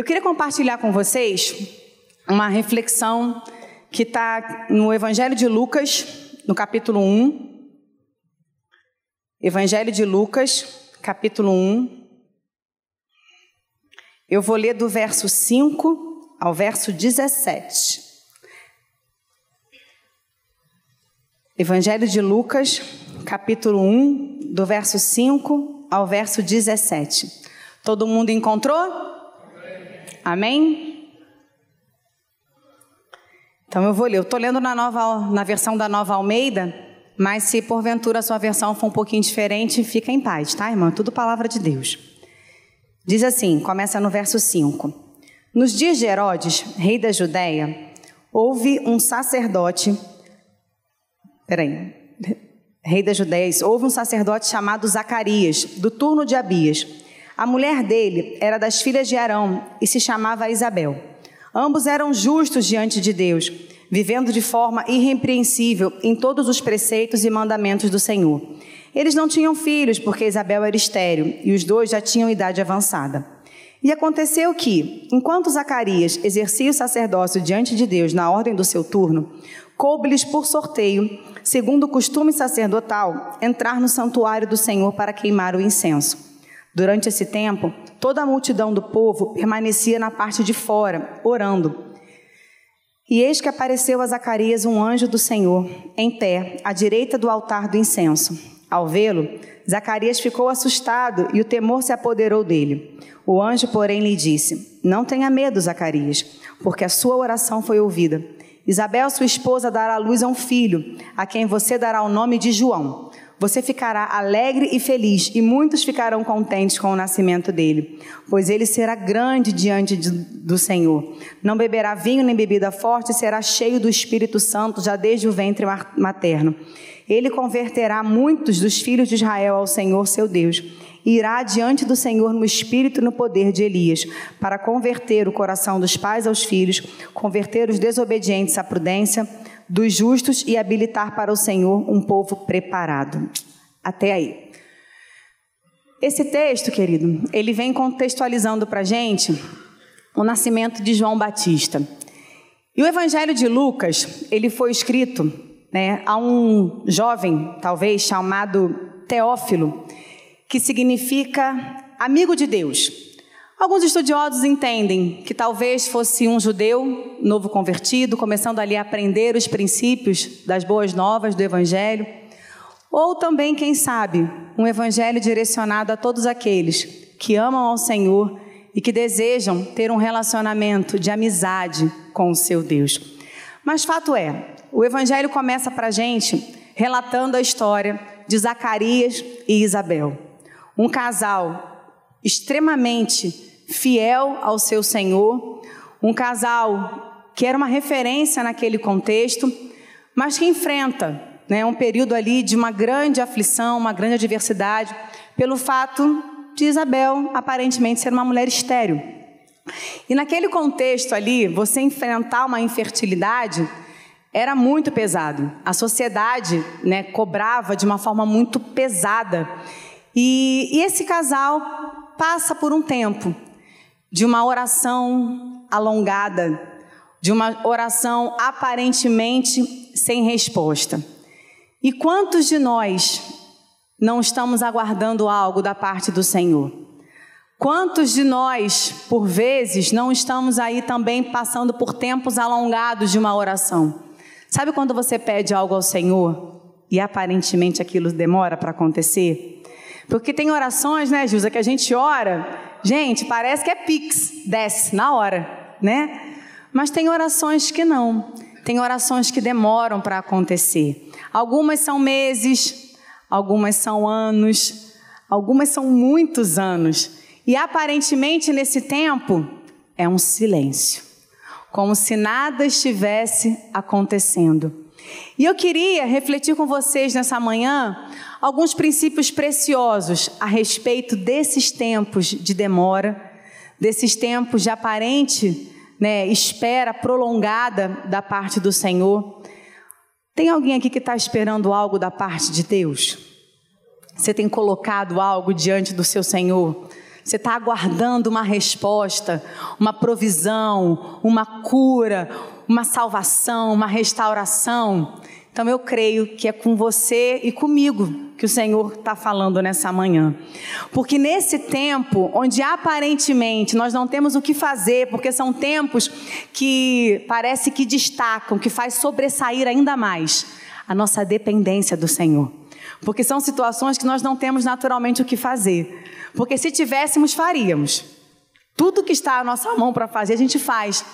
Eu queria compartilhar com vocês uma reflexão que está no Evangelho de Lucas, no capítulo 1. Evangelho de Lucas, capítulo 1. Eu vou ler do verso 5 ao verso 17. Evangelho de Lucas, capítulo 1, do verso 5 ao verso 17. Todo mundo encontrou? Amém? Então eu vou ler. Eu estou lendo na, nova, na versão da Nova Almeida, mas se porventura a sua versão for um pouquinho diferente, fica em paz, tá, irmã? Tudo palavra de Deus. Diz assim, começa no verso 5. Nos dias de Herodes, rei da Judéia, houve um sacerdote Peraí. Rei das Judéias, houve um sacerdote chamado Zacarias, do turno de Abias. A mulher dele era das filhas de Arão e se chamava Isabel. Ambos eram justos diante de Deus, vivendo de forma irrepreensível em todos os preceitos e mandamentos do Senhor. Eles não tinham filhos, porque Isabel era estéril, e os dois já tinham idade avançada. E aconteceu que, enquanto Zacarias exercia o sacerdócio diante de Deus na ordem do seu turno, coube-lhes por sorteio segundo o costume sacerdotal, entrar no santuário do Senhor para queimar o incenso. Durante esse tempo, toda a multidão do povo permanecia na parte de fora, orando. E eis que apareceu a Zacarias um anjo do Senhor, em pé, à direita do altar do incenso. Ao vê-lo, Zacarias ficou assustado e o temor se apoderou dele. O anjo, porém, lhe disse: Não tenha medo, Zacarias, porque a sua oração foi ouvida. Isabel, sua esposa, dará à luz a um filho, a quem você dará o nome de João. Você ficará alegre e feliz, e muitos ficarão contentes com o nascimento dele, pois ele será grande diante de, do Senhor. Não beberá vinho nem bebida forte, será cheio do Espírito Santo já desde o ventre materno. Ele converterá muitos dos filhos de Israel ao Senhor seu Deus irá diante do Senhor no espírito e no poder de Elias, para converter o coração dos pais aos filhos, converter os desobedientes à prudência, dos justos e habilitar para o Senhor um povo preparado. Até aí. Esse texto, querido, ele vem contextualizando para a gente o nascimento de João Batista. E o Evangelho de Lucas, ele foi escrito né, a um jovem, talvez, chamado Teófilo, que significa amigo de Deus. Alguns estudiosos entendem que talvez fosse um judeu novo convertido, começando ali a aprender os princípios das boas novas do Evangelho, ou também, quem sabe, um Evangelho direcionado a todos aqueles que amam ao Senhor e que desejam ter um relacionamento de amizade com o seu Deus. Mas fato é, o Evangelho começa para a gente relatando a história de Zacarias e Isabel um casal extremamente fiel ao seu Senhor, um casal que era uma referência naquele contexto, mas que enfrenta né, um período ali de uma grande aflição, uma grande adversidade, pelo fato de Isabel aparentemente ser uma mulher estéril. E naquele contexto ali, você enfrentar uma infertilidade era muito pesado. A sociedade né, cobrava de uma forma muito pesada. E, e esse casal passa por um tempo de uma oração alongada, de uma oração aparentemente sem resposta. E quantos de nós não estamos aguardando algo da parte do Senhor? Quantos de nós, por vezes, não estamos aí também passando por tempos alongados de uma oração? Sabe quando você pede algo ao Senhor e aparentemente aquilo demora para acontecer? Porque tem orações, né, Gilza, que a gente ora, gente, parece que é pix, desce na hora, né? Mas tem orações que não. Tem orações que demoram para acontecer. Algumas são meses, algumas são anos, algumas são muitos anos. E aparentemente nesse tempo é um silêncio, como se nada estivesse acontecendo. E eu queria refletir com vocês nessa manhã alguns princípios preciosos a respeito desses tempos de demora, desses tempos de aparente né, espera prolongada da parte do Senhor. Tem alguém aqui que está esperando algo da parte de Deus? Você tem colocado algo diante do seu Senhor? Você está aguardando uma resposta, uma provisão, uma cura, uma salvação, uma restauração. Então eu creio que é com você e comigo que o Senhor está falando nessa manhã. Porque nesse tempo, onde aparentemente nós não temos o que fazer, porque são tempos que parece que destacam, que faz sobressair ainda mais a nossa dependência do Senhor. Porque são situações que nós não temos naturalmente o que fazer. Porque se tivéssemos, faríamos. Tudo que está à nossa mão para fazer, a gente faz.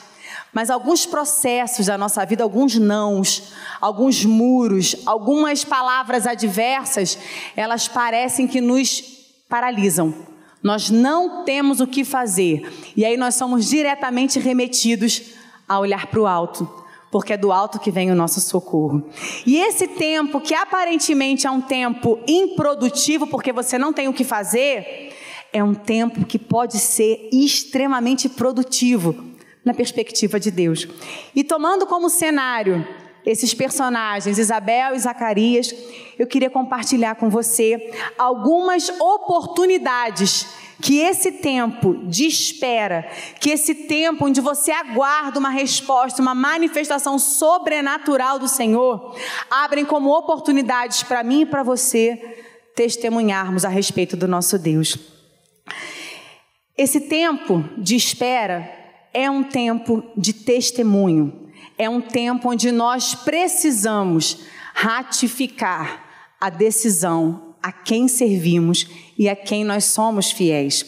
Mas alguns processos da nossa vida, alguns nãos, alguns muros, algumas palavras adversas, elas parecem que nos paralisam. Nós não temos o que fazer. E aí nós somos diretamente remetidos a olhar para o alto, porque é do alto que vem o nosso socorro. E esse tempo, que aparentemente é um tempo improdutivo, porque você não tem o que fazer, é um tempo que pode ser extremamente produtivo na perspectiva de Deus. E tomando como cenário esses personagens, Isabel e Zacarias, eu queria compartilhar com você algumas oportunidades que esse tempo de espera, que esse tempo onde você aguarda uma resposta, uma manifestação sobrenatural do Senhor, abrem como oportunidades para mim e para você testemunharmos a respeito do nosso Deus. Esse tempo de espera é um tempo de testemunho, é um tempo onde nós precisamos ratificar a decisão a quem servimos e a quem nós somos fiéis.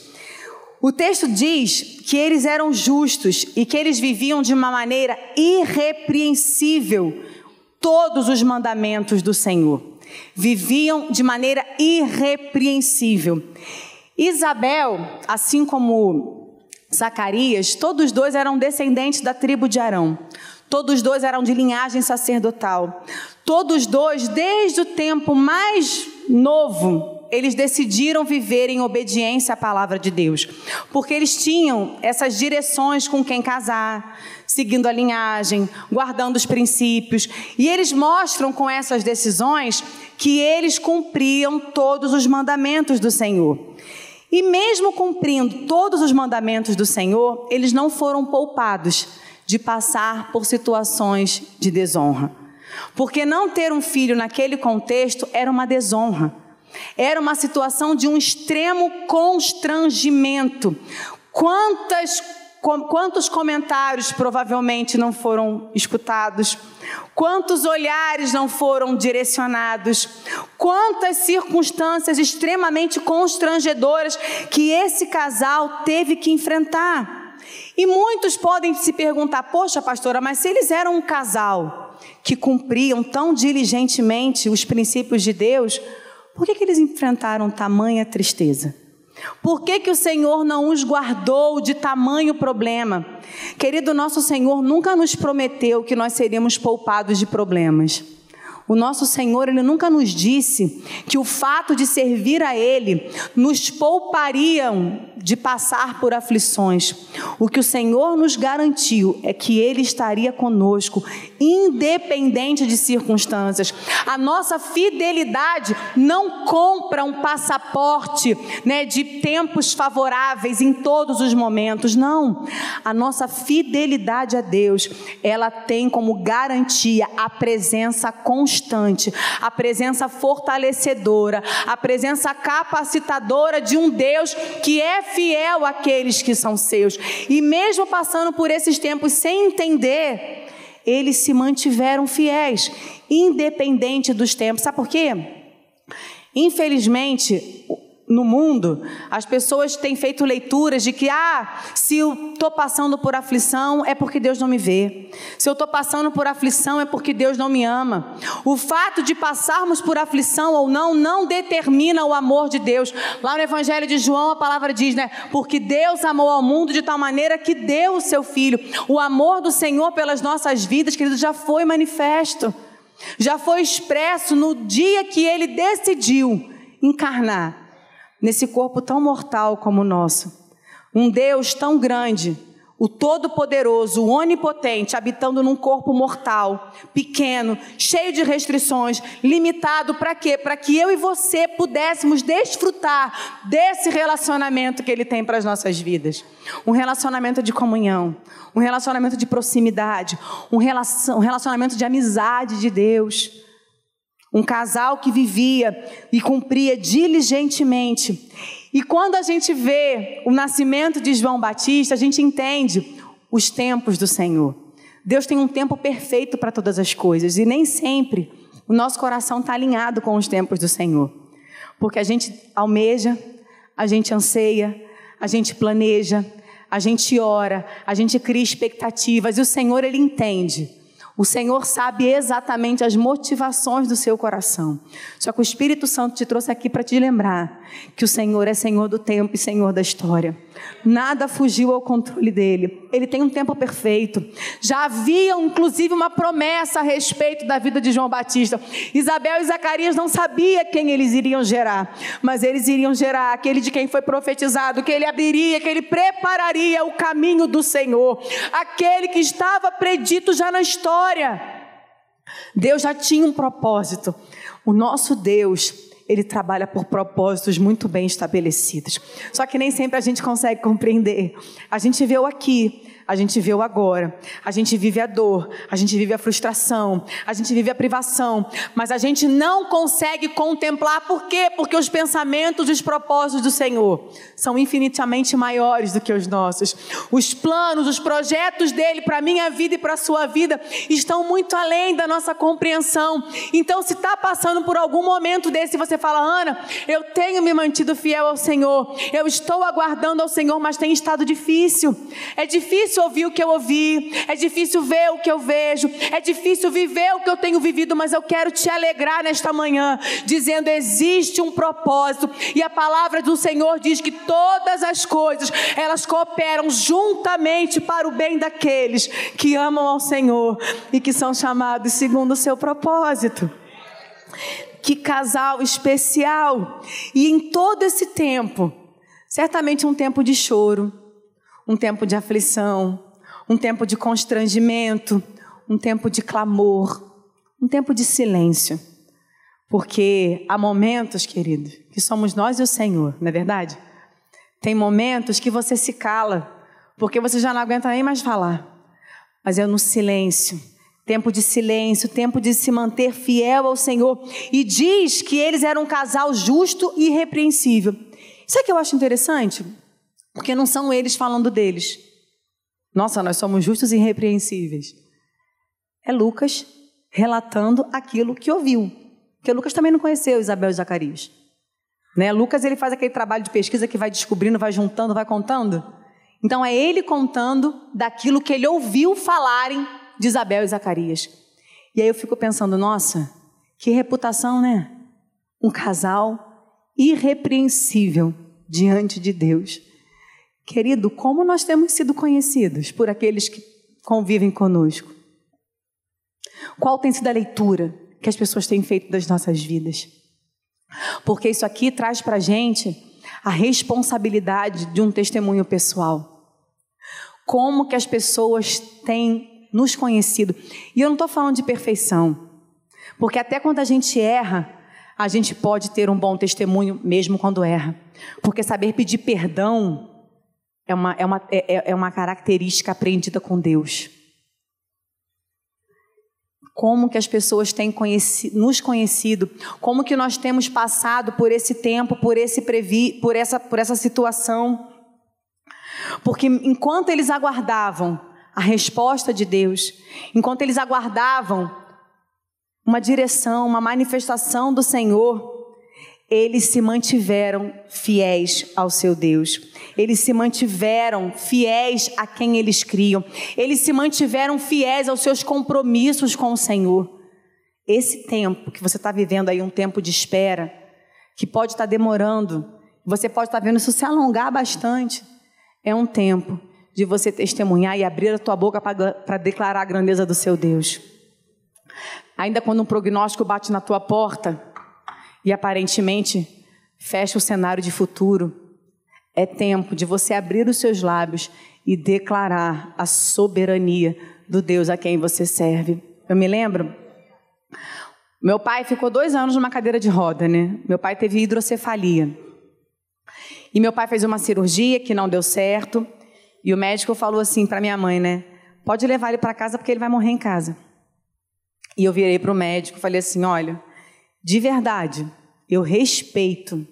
O texto diz que eles eram justos e que eles viviam de uma maneira irrepreensível todos os mandamentos do Senhor. Viviam de maneira irrepreensível. Isabel, assim como Zacarias, todos dois eram descendentes da tribo de Arão. Todos dois eram de linhagem sacerdotal. Todos dois, desde o tempo mais novo, eles decidiram viver em obediência à palavra de Deus. Porque eles tinham essas direções com quem casar, seguindo a linhagem, guardando os princípios. E eles mostram com essas decisões que eles cumpriam todos os mandamentos do Senhor. E mesmo cumprindo todos os mandamentos do Senhor, eles não foram poupados de passar por situações de desonra. Porque não ter um filho naquele contexto era uma desonra. Era uma situação de um extremo constrangimento. Quantas quantos comentários provavelmente não foram escutados, quantos olhares não foram direcionados, quantas circunstâncias extremamente constrangedoras que esse casal teve que enfrentar. E muitos podem se perguntar: poxa, pastora, mas se eles eram um casal que cumpriam tão diligentemente os princípios de Deus, por que, que eles enfrentaram tamanha tristeza? Por que, que o Senhor não os guardou de tamanho problema? Querido, nosso Senhor nunca nos prometeu que nós seríamos poupados de problemas. O nosso Senhor, Ele nunca nos disse que o fato de servir a Ele nos poupariam de passar por aflições. O que o Senhor nos garantiu é que Ele estaria conosco, independente de circunstâncias. A nossa fidelidade não compra um passaporte né, de tempos favoráveis em todos os momentos. Não. A nossa fidelidade a Deus, ela tem como garantia a presença constante, a presença fortalecedora, a presença capacitadora de um Deus que é fiel àqueles que são seus. E mesmo passando por esses tempos sem entender, eles se mantiveram fiéis, independente dos tempos. Sabe por quê? Infelizmente, no mundo, as pessoas têm feito leituras de que, ah, se eu estou passando por aflição é porque Deus não me vê. Se eu estou passando por aflição é porque Deus não me ama. O fato de passarmos por aflição ou não, não determina o amor de Deus. Lá no Evangelho de João, a palavra diz, né? Porque Deus amou ao mundo de tal maneira que deu o seu Filho. O amor do Senhor pelas nossas vidas, querido, já foi manifesto. Já foi expresso no dia que Ele decidiu encarnar nesse corpo tão mortal como o nosso. Um Deus tão grande, o Todo-Poderoso, o Onipotente, habitando num corpo mortal, pequeno, cheio de restrições, limitado para quê? Para que eu e você pudéssemos desfrutar desse relacionamento que Ele tem para as nossas vidas. Um relacionamento de comunhão, um relacionamento de proximidade, um relacionamento de amizade de Deus. Um casal que vivia e cumpria diligentemente e quando a gente vê o nascimento de João Batista, a gente entende os tempos do Senhor. Deus tem um tempo perfeito para todas as coisas e nem sempre o nosso coração está alinhado com os tempos do Senhor. Porque a gente almeja, a gente anseia, a gente planeja, a gente ora, a gente cria expectativas e o Senhor ele entende o Senhor sabe exatamente as motivações do seu coração. Só que o Espírito Santo te trouxe aqui para te lembrar que o Senhor é Senhor do tempo e Senhor da história. Nada fugiu ao controle dele. Ele tem um tempo perfeito. Já havia, inclusive, uma promessa a respeito da vida de João Batista. Isabel e Zacarias não sabiam quem eles iriam gerar, mas eles iriam gerar aquele de quem foi profetizado, que ele abriria, que ele prepararia o caminho do Senhor, aquele que estava predito já na história. Deus já tinha um propósito. O nosso Deus ele trabalha por propósitos muito bem estabelecidos. Só que nem sempre a gente consegue compreender. A gente o aqui, a gente vê o agora, a gente vive a dor, a gente vive a frustração, a gente vive a privação, mas a gente não consegue contemplar por quê? Porque os pensamentos e os propósitos do Senhor são infinitamente maiores do que os nossos. Os planos, os projetos dele para a minha vida e para a sua vida estão muito além da nossa compreensão. Então, se está passando por algum momento desse, você fala, Ana, eu tenho me mantido fiel ao Senhor, eu estou aguardando ao Senhor, mas tem estado difícil. É difícil difícil ouvir o que eu ouvi, é difícil ver o que eu vejo, é difícil viver o que eu tenho vivido, mas eu quero te alegrar nesta manhã, dizendo: existe um propósito, e a palavra do Senhor diz que todas as coisas elas cooperam juntamente para o bem daqueles que amam ao Senhor e que são chamados segundo o seu propósito. Que casal especial! E em todo esse tempo, certamente um tempo de choro, um tempo de aflição, um tempo de constrangimento, um tempo de clamor, um tempo de silêncio. Porque há momentos, querido, que somos nós e o Senhor, não é verdade? Tem momentos que você se cala, porque você já não aguenta nem mais falar. Mas é no silêncio, tempo de silêncio, tempo de se manter fiel ao Senhor. E diz que eles eram um casal justo e irrepreensível. Sabe o que eu acho interessante? Porque não são eles falando deles. Nossa, nós somos justos e irrepreensíveis. É Lucas relatando aquilo que ouviu. Porque Lucas também não conheceu Isabel e Zacarias. Né? Lucas ele faz aquele trabalho de pesquisa que vai descobrindo, vai juntando, vai contando. Então é ele contando daquilo que ele ouviu falarem de Isabel e Zacarias. E aí eu fico pensando, nossa, que reputação, né? Um casal irrepreensível diante de Deus. Querido, como nós temos sido conhecidos por aqueles que convivem conosco? Qual tem sido a leitura que as pessoas têm feito das nossas vidas? Porque isso aqui traz para a gente a responsabilidade de um testemunho pessoal. Como que as pessoas têm nos conhecido? E eu não estou falando de perfeição, porque até quando a gente erra, a gente pode ter um bom testemunho mesmo quando erra. Porque saber pedir perdão é uma, é uma, é, é, é uma característica aprendida com Deus. Como que as pessoas têm conhecido, nos conhecido, como que nós temos passado por esse tempo, por, esse previ, por, essa, por essa situação. Porque enquanto eles aguardavam a resposta de Deus, enquanto eles aguardavam uma direção, uma manifestação do Senhor, eles se mantiveram fiéis ao seu Deus. Eles se mantiveram fiéis a quem eles criam. Eles se mantiveram fiéis aos seus compromissos com o Senhor. Esse tempo que você está vivendo aí, um tempo de espera, que pode estar tá demorando, você pode estar tá vendo isso se alongar bastante, é um tempo de você testemunhar e abrir a tua boca para declarar a grandeza do seu Deus. Ainda quando um prognóstico bate na tua porta, e aparentemente fecha o cenário de futuro. É tempo de você abrir os seus lábios e declarar a soberania do Deus a quem você serve. Eu me lembro, meu pai ficou dois anos numa cadeira de roda, né? Meu pai teve hidrocefalia. E meu pai fez uma cirurgia que não deu certo. E o médico falou assim para minha mãe, né? Pode levar ele para casa porque ele vai morrer em casa. E eu virei para o médico e falei assim: olha, de verdade, eu respeito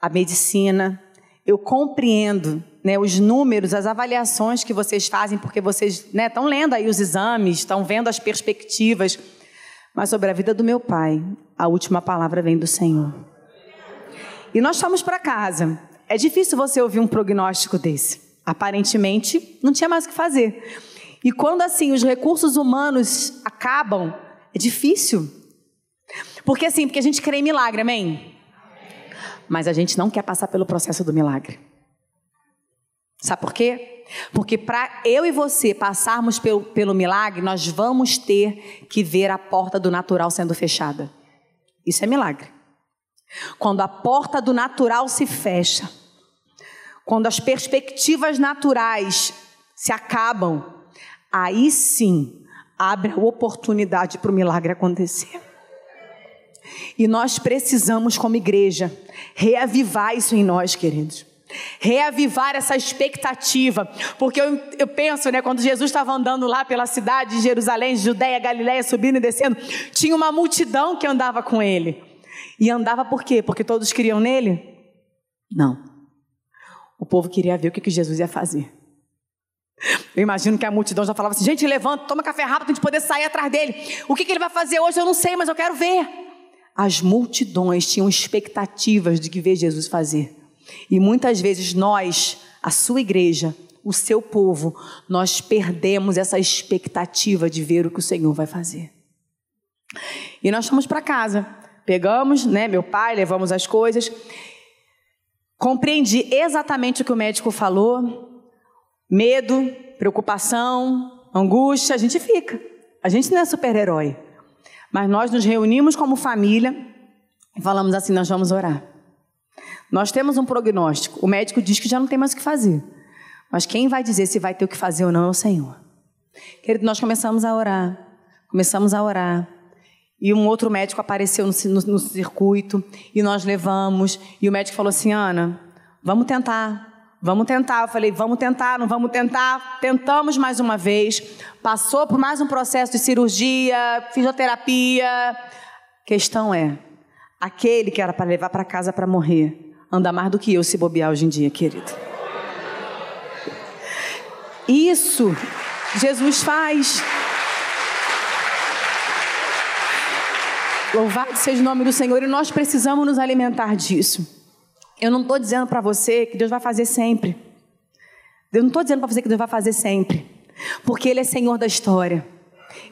a medicina, eu compreendo né, os números, as avaliações que vocês fazem, porque vocês estão né, lendo aí os exames, estão vendo as perspectivas. Mas sobre a vida do meu pai, a última palavra vem do Senhor. E nós fomos para casa. É difícil você ouvir um prognóstico desse. Aparentemente, não tinha mais o que fazer. E quando assim os recursos humanos acabam, é difícil. Porque assim, porque a gente crê em milagre, amém? Mas a gente não quer passar pelo processo do milagre. Sabe por quê? Porque para eu e você passarmos pelo, pelo milagre, nós vamos ter que ver a porta do natural sendo fechada. Isso é milagre. Quando a porta do natural se fecha, quando as perspectivas naturais se acabam, aí sim abre a oportunidade para o milagre acontecer. E nós precisamos, como igreja, reavivar isso em nós, queridos reavivar essa expectativa, porque eu, eu penso, né, quando Jesus estava andando lá pela cidade de Jerusalém, Judéia, Galiléia, subindo e descendo, tinha uma multidão que andava com ele. E andava por quê? Porque todos queriam nele? Não. O povo queria ver o que, que Jesus ia fazer. Eu imagino que a multidão já falava assim: gente, levanta, toma café rápido para a gente poder sair atrás dele. O que, que ele vai fazer hoje eu não sei, mas eu quero ver. As multidões tinham expectativas de que ver Jesus fazer. E muitas vezes nós, a sua igreja, o seu povo, nós perdemos essa expectativa de ver o que o Senhor vai fazer. E nós fomos para casa, pegamos, né, meu pai, levamos as coisas. Compreendi exatamente o que o médico falou. Medo, preocupação, angústia, a gente fica. A gente não é super-herói. Mas nós nos reunimos como família e falamos assim: nós vamos orar. Nós temos um prognóstico. O médico diz que já não tem mais o que fazer. Mas quem vai dizer se vai ter o que fazer ou não é o Senhor. Querido, nós começamos a orar. Começamos a orar. E um outro médico apareceu no, no, no circuito. E nós levamos. E o médico falou assim: Ana, vamos tentar. Vamos tentar. Eu falei, vamos tentar, não vamos tentar. Tentamos mais uma vez. Passou por mais um processo de cirurgia, fisioterapia. Questão é, aquele que era para levar para casa para morrer, anda mais do que eu se bobear hoje em dia, querido. Isso Jesus faz. Louvado seja o nome do Senhor e nós precisamos nos alimentar disso. Eu não estou dizendo para você que Deus vai fazer sempre. Eu não estou dizendo para você que Deus vai fazer sempre. Porque Ele é Senhor da história.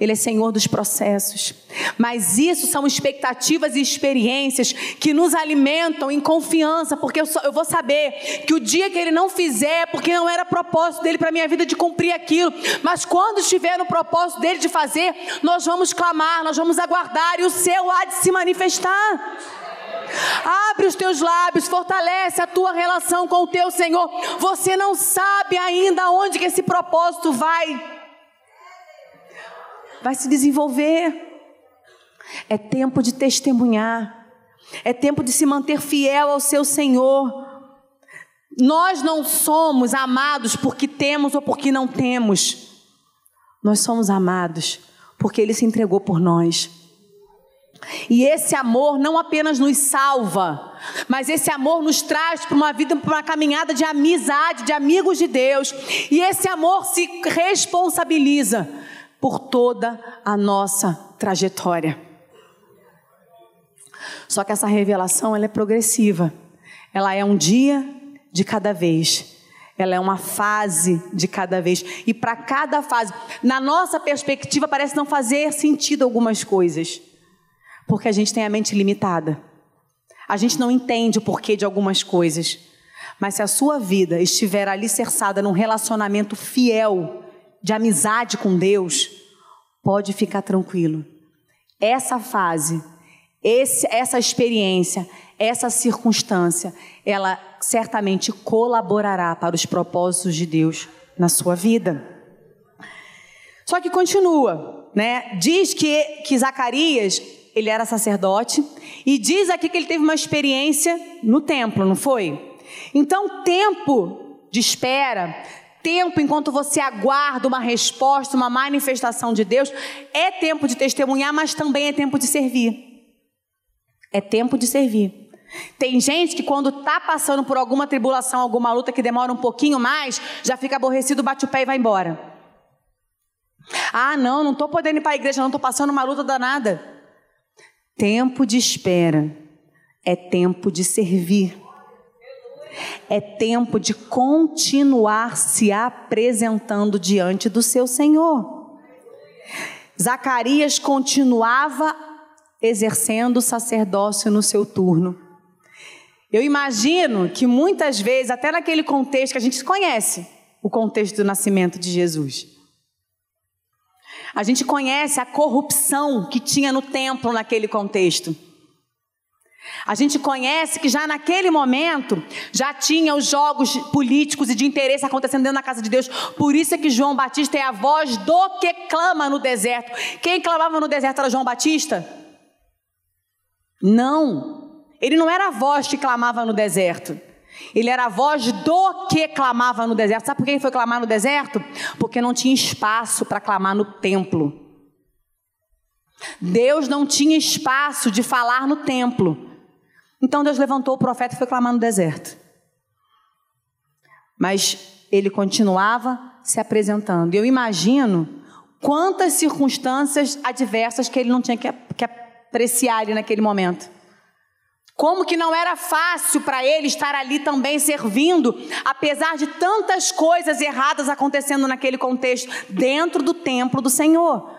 Ele é Senhor dos processos. Mas isso são expectativas e experiências que nos alimentam em confiança, porque eu, só, eu vou saber que o dia que Ele não fizer, porque não era propósito dele para minha vida de cumprir aquilo, mas quando estiver no propósito dele de fazer, nós vamos clamar, nós vamos aguardar e o céu há de se manifestar. Abre os teus lábios, fortalece a tua relação com o teu Senhor. Você não sabe ainda onde que esse propósito vai vai se desenvolver. É tempo de testemunhar. É tempo de se manter fiel ao seu Senhor. Nós não somos amados porque temos ou porque não temos. Nós somos amados porque Ele se entregou por nós. E esse amor não apenas nos salva, mas esse amor nos traz para uma vida, para uma caminhada de amizade, de amigos de Deus. E esse amor se responsabiliza por toda a nossa trajetória. Só que essa revelação ela é progressiva. Ela é um dia de cada vez. Ela é uma fase de cada vez. E para cada fase, na nossa perspectiva, parece não fazer sentido algumas coisas. Porque a gente tem a mente limitada. A gente não entende o porquê de algumas coisas. Mas se a sua vida estiver alicerçada num relacionamento fiel, de amizade com Deus, pode ficar tranquilo. Essa fase, esse, essa experiência, essa circunstância, ela certamente colaborará para os propósitos de Deus na sua vida. Só que continua, né? Diz que, que Zacarias, ele era sacerdote, e diz aqui que ele teve uma experiência no templo, não foi? Então, tempo de espera, tempo enquanto você aguarda uma resposta, uma manifestação de Deus, é tempo de testemunhar, mas também é tempo de servir. É tempo de servir. Tem gente que quando está passando por alguma tribulação, alguma luta que demora um pouquinho mais, já fica aborrecido, bate o pé e vai embora. Ah, não, não estou podendo ir para a igreja, não estou passando uma luta danada. Tempo de espera é tempo de servir. É tempo de continuar se apresentando diante do seu Senhor. Zacarias continuava exercendo o sacerdócio no seu turno. Eu imagino que muitas vezes, até naquele contexto que a gente conhece, o contexto do nascimento de Jesus. A gente conhece a corrupção que tinha no templo naquele contexto. A gente conhece que já naquele momento já tinha os jogos políticos e de interesse acontecendo dentro da casa de Deus. Por isso é que João Batista é a voz do que clama no deserto. Quem clamava no deserto era João Batista? Não. Ele não era a voz que clamava no deserto. Ele era a voz do que clamava no deserto. Sabe por que ele foi clamar no deserto? Porque não tinha espaço para clamar no templo. Deus não tinha espaço de falar no templo. Então Deus levantou o profeta e foi clamar no deserto. Mas ele continuava se apresentando. Eu imagino quantas circunstâncias adversas que ele não tinha que, que apreciar ali naquele momento. Como que não era fácil para ele estar ali também servindo, apesar de tantas coisas erradas acontecendo naquele contexto, dentro do templo do Senhor.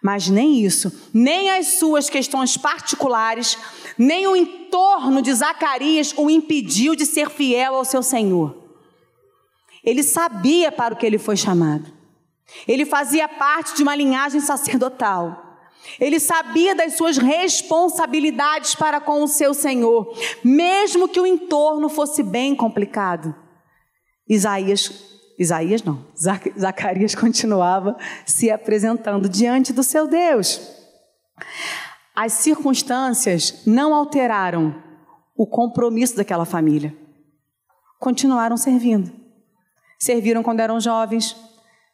Mas nem isso, nem as suas questões particulares, nem o entorno de Zacarias o impediu de ser fiel ao seu Senhor. Ele sabia para o que ele foi chamado. Ele fazia parte de uma linhagem sacerdotal. Ele sabia das suas responsabilidades para com o seu Senhor, mesmo que o entorno fosse bem complicado. Isaías Isaías não, Zacarias continuava se apresentando diante do seu Deus. As circunstâncias não alteraram o compromisso daquela família. Continuaram servindo. Serviram quando eram jovens,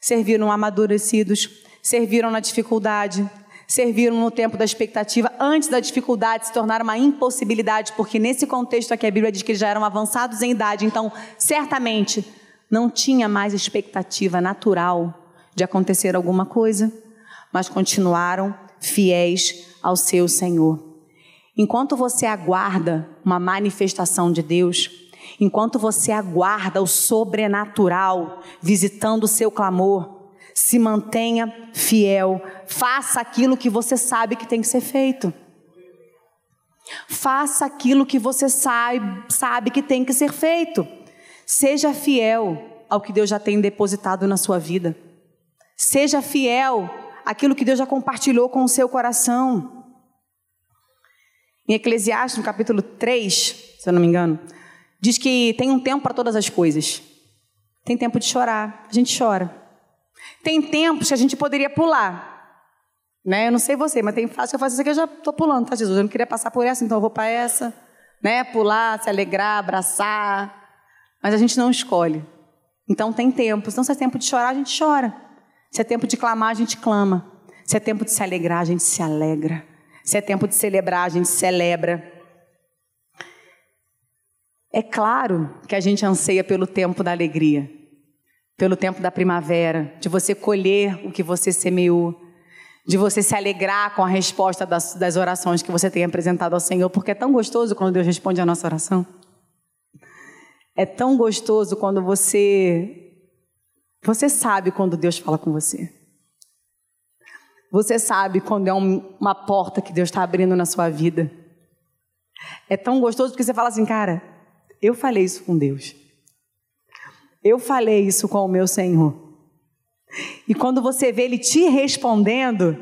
serviram amadurecidos, serviram na dificuldade, serviram no tempo da expectativa, antes da dificuldade se tornar uma impossibilidade, porque nesse contexto aqui a Bíblia diz que eles já eram avançados em idade, então certamente não tinha mais expectativa natural de acontecer alguma coisa, mas continuaram fiéis ao seu Senhor. Enquanto você aguarda uma manifestação de Deus, enquanto você aguarda o sobrenatural visitando o seu clamor, se mantenha fiel, faça aquilo que você sabe que tem que ser feito. Faça aquilo que você sabe, sabe que tem que ser feito. Seja fiel ao que Deus já tem depositado na sua vida. Seja fiel àquilo que Deus já compartilhou com o seu coração. Em Eclesiastes, no capítulo 3, se eu não me engano, diz que tem um tempo para todas as coisas. Tem tempo de chorar, a gente chora. Tem tempos que a gente poderia pular. Né? Eu não sei você, mas tem fase que eu faço isso aqui, eu já estou pulando, tá, Jesus? Eu não queria passar por essa, então eu vou para essa. Né? Pular, se alegrar, abraçar, mas a gente não escolhe. Então tem tempo. Então, se é tempo de chorar, a gente chora. Se é tempo de clamar, a gente clama. Se é tempo de se alegrar, a gente se alegra. Se é tempo de celebrar, a gente celebra. É claro que a gente anseia pelo tempo da alegria, pelo tempo da primavera, de você colher o que você semeou, de você se alegrar com a resposta das, das orações que você tem apresentado ao Senhor, porque é tão gostoso quando Deus responde a nossa oração. É tão gostoso quando você você sabe quando Deus fala com você. Você sabe quando é um, uma porta que Deus está abrindo na sua vida. É tão gostoso porque você fala assim, cara, eu falei isso com Deus. Eu falei isso com o meu Senhor. E quando você vê Ele te respondendo,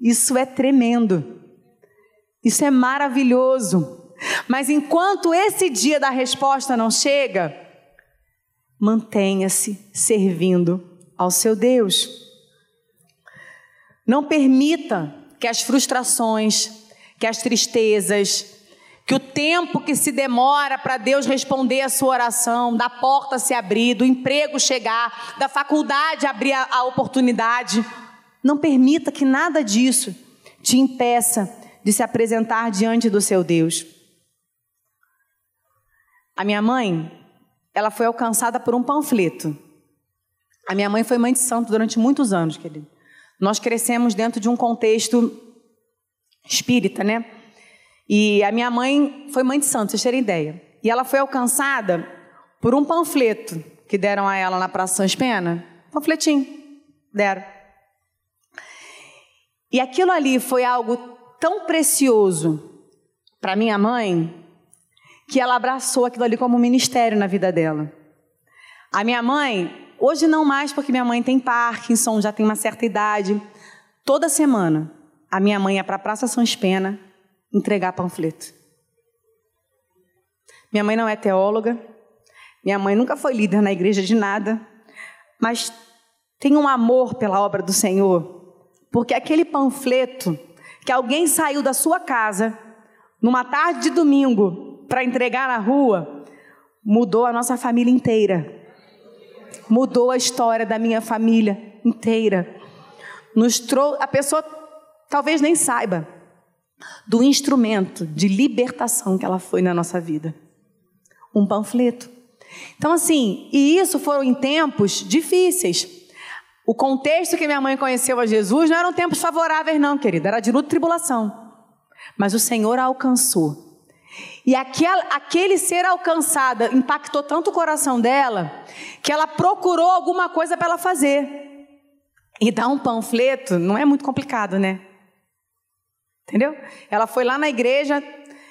isso é tremendo. Isso é maravilhoso. Mas enquanto esse dia da resposta não chega, mantenha-se servindo ao seu Deus. Não permita que as frustrações, que as tristezas, que o tempo que se demora para Deus responder a sua oração, da porta se abrir, do emprego chegar, da faculdade abrir a, a oportunidade, não permita que nada disso te impeça de se apresentar diante do seu Deus. A minha mãe, ela foi alcançada por um panfleto. A minha mãe foi mãe de santo durante muitos anos, querido. Nós crescemos dentro de um contexto espírita, né? E a minha mãe foi mãe de santo, vocês terem ideia. E ela foi alcançada por um panfleto que deram a ela na Praça Sans Pena. Panfletinho, deram. E aquilo ali foi algo tão precioso para minha mãe que ela abraçou aquilo ali como um ministério na vida dela. A minha mãe, hoje não mais porque minha mãe tem Parkinson, já tem uma certa idade, toda semana a minha mãe ia para a Praça São Pena entregar panfleto. Minha mãe não é teóloga, minha mãe nunca foi líder na igreja de nada, mas tem um amor pela obra do Senhor, porque aquele panfleto que alguém saiu da sua casa numa tarde de domingo para entregar na rua, mudou a nossa família inteira. Mudou a história da minha família inteira. Nos trou a pessoa talvez nem saiba do instrumento de libertação que ela foi na nossa vida. Um panfleto. Então assim, e isso foram em tempos difíceis. O contexto que minha mãe conheceu a Jesus não eram tempos favoráveis não, querida, era de luta e tribulação. Mas o Senhor a alcançou e aquele, ser alcançada impactou tanto o coração dela que ela procurou alguma coisa para ela fazer. E dar um panfleto não é muito complicado, né? Entendeu? Ela foi lá na igreja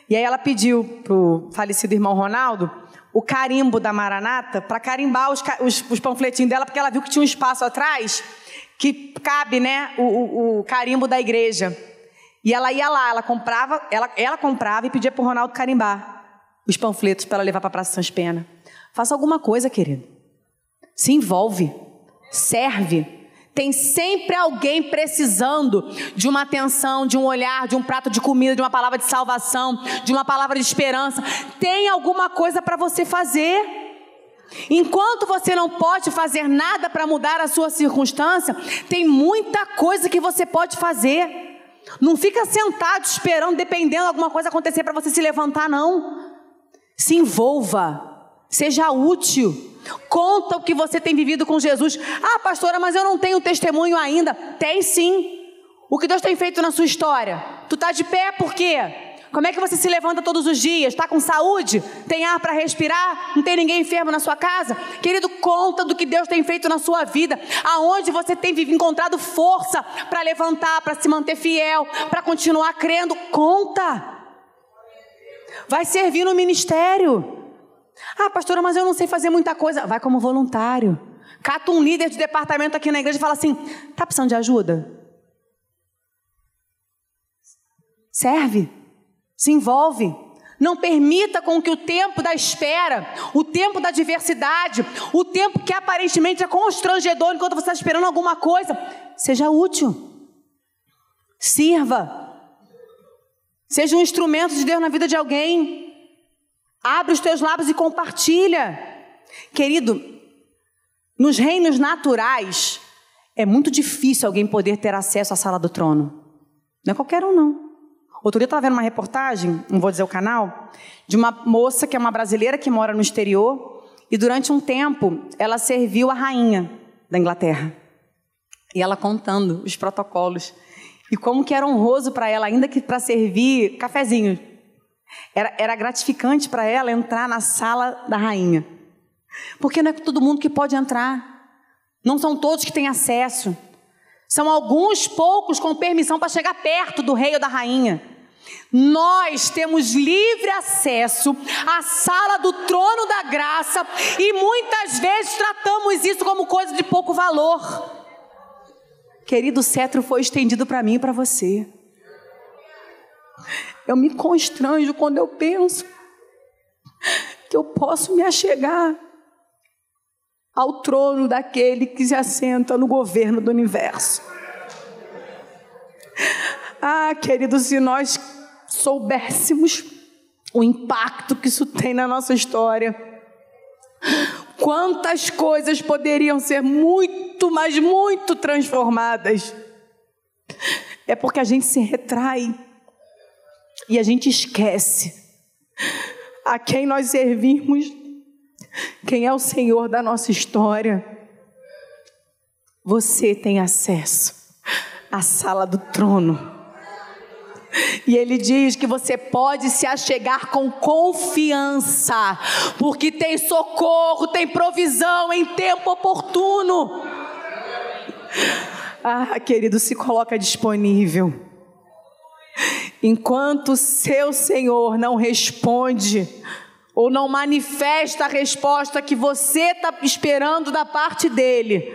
e aí ela pediu para o falecido irmão Ronaldo o carimbo da Maranata para carimbar os, os, os, panfletinhos dela, porque ela viu que tinha um espaço atrás que cabe, né, o, o, o carimbo da igreja. E ela ia lá, ela comprava, ela, ela comprava e pedia para o Ronaldo carimbar os panfletos para ela levar para a Praça Sans Pena. Faça alguma coisa, querido. Se envolve, serve. Tem sempre alguém precisando de uma atenção, de um olhar, de um prato de comida, de uma palavra de salvação, de uma palavra de esperança. Tem alguma coisa para você fazer. Enquanto você não pode fazer nada para mudar a sua circunstância, tem muita coisa que você pode fazer. Não fica sentado esperando, dependendo de alguma coisa acontecer para você se levantar, não. Se envolva. Seja útil. Conta o que você tem vivido com Jesus. Ah, pastora, mas eu não tenho testemunho ainda. Tem sim. O que Deus tem feito na sua história. Tu está de pé por quê? Como é que você se levanta todos os dias? Está com saúde? Tem ar para respirar? Não tem ninguém enfermo na sua casa? Querido, conta do que Deus tem feito na sua vida. Aonde você tem encontrado força para levantar, para se manter fiel, para continuar crendo. Conta. Vai servir no ministério. Ah, pastora, mas eu não sei fazer muita coisa. Vai como voluntário. Cata um líder de departamento aqui na igreja e fala assim: tá precisando de ajuda? Serve. Se envolve. Não permita com que o tempo da espera, o tempo da diversidade, o tempo que aparentemente é constrangedor enquanto você está esperando alguma coisa, seja útil. Sirva. Seja um instrumento de Deus na vida de alguém. Abre os teus lábios e compartilha. Querido, nos reinos naturais, é muito difícil alguém poder ter acesso à sala do trono. Não é qualquer um, não. Outro dia eu estava vendo uma reportagem, não vou dizer o canal, de uma moça que é uma brasileira que mora no exterior e durante um tempo ela serviu a rainha da Inglaterra. E ela contando os protocolos e como que era honroso para ela, ainda que para servir cafezinho. Era, era gratificante para ela entrar na sala da rainha. Porque não é todo mundo que pode entrar. Não são todos que têm acesso. São alguns poucos com permissão para chegar perto do rei ou da rainha. Nós temos livre acesso à sala do trono da graça e muitas vezes tratamos isso como coisa de pouco valor. Querido, o cetro foi estendido para mim e para você. Eu me constranjo quando eu penso que eu posso me achegar ao trono daquele que se assenta no governo do universo. Ah, querido, se nós soubéssemos o impacto que isso tem na nossa história, quantas coisas poderiam ser muito, mas muito transformadas. É porque a gente se retrai e a gente esquece a quem nós servimos, quem é o Senhor da nossa história. Você tem acesso à sala do trono. E ele diz que você pode se achegar com confiança, porque tem socorro, tem provisão em tempo oportuno. Ah, querido, se coloca disponível. Enquanto seu Senhor não responde, ou não manifesta a resposta que você está esperando da parte dele,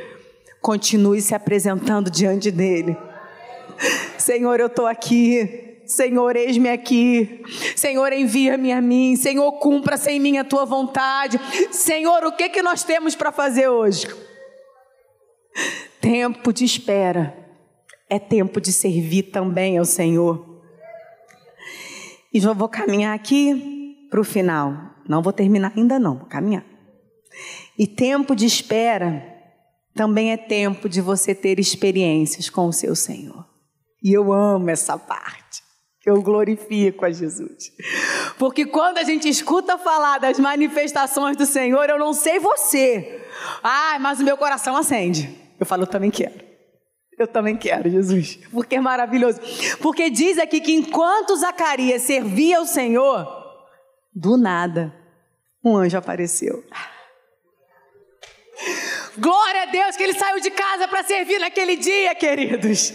continue se apresentando diante dele. Senhor, eu estou aqui. Senhor, eis-me aqui. Senhor, envia-me a mim. Senhor, cumpra-se em mim a tua vontade. Senhor, o que, que nós temos para fazer hoje? Tempo de espera é tempo de servir também ao Senhor. E já vou caminhar aqui para o final. Não vou terminar ainda não, vou caminhar. E tempo de espera também é tempo de você ter experiências com o seu Senhor. E eu amo essa parte. Eu glorifico a Jesus. Porque quando a gente escuta falar das manifestações do Senhor, eu não sei você. Ah, mas o meu coração acende. Eu falo, eu também quero. Eu também quero, Jesus. Porque é maravilhoso. Porque diz aqui que enquanto Zacarias servia ao Senhor, do nada, um anjo apareceu. Glória a Deus que ele saiu de casa para servir naquele dia, queridos.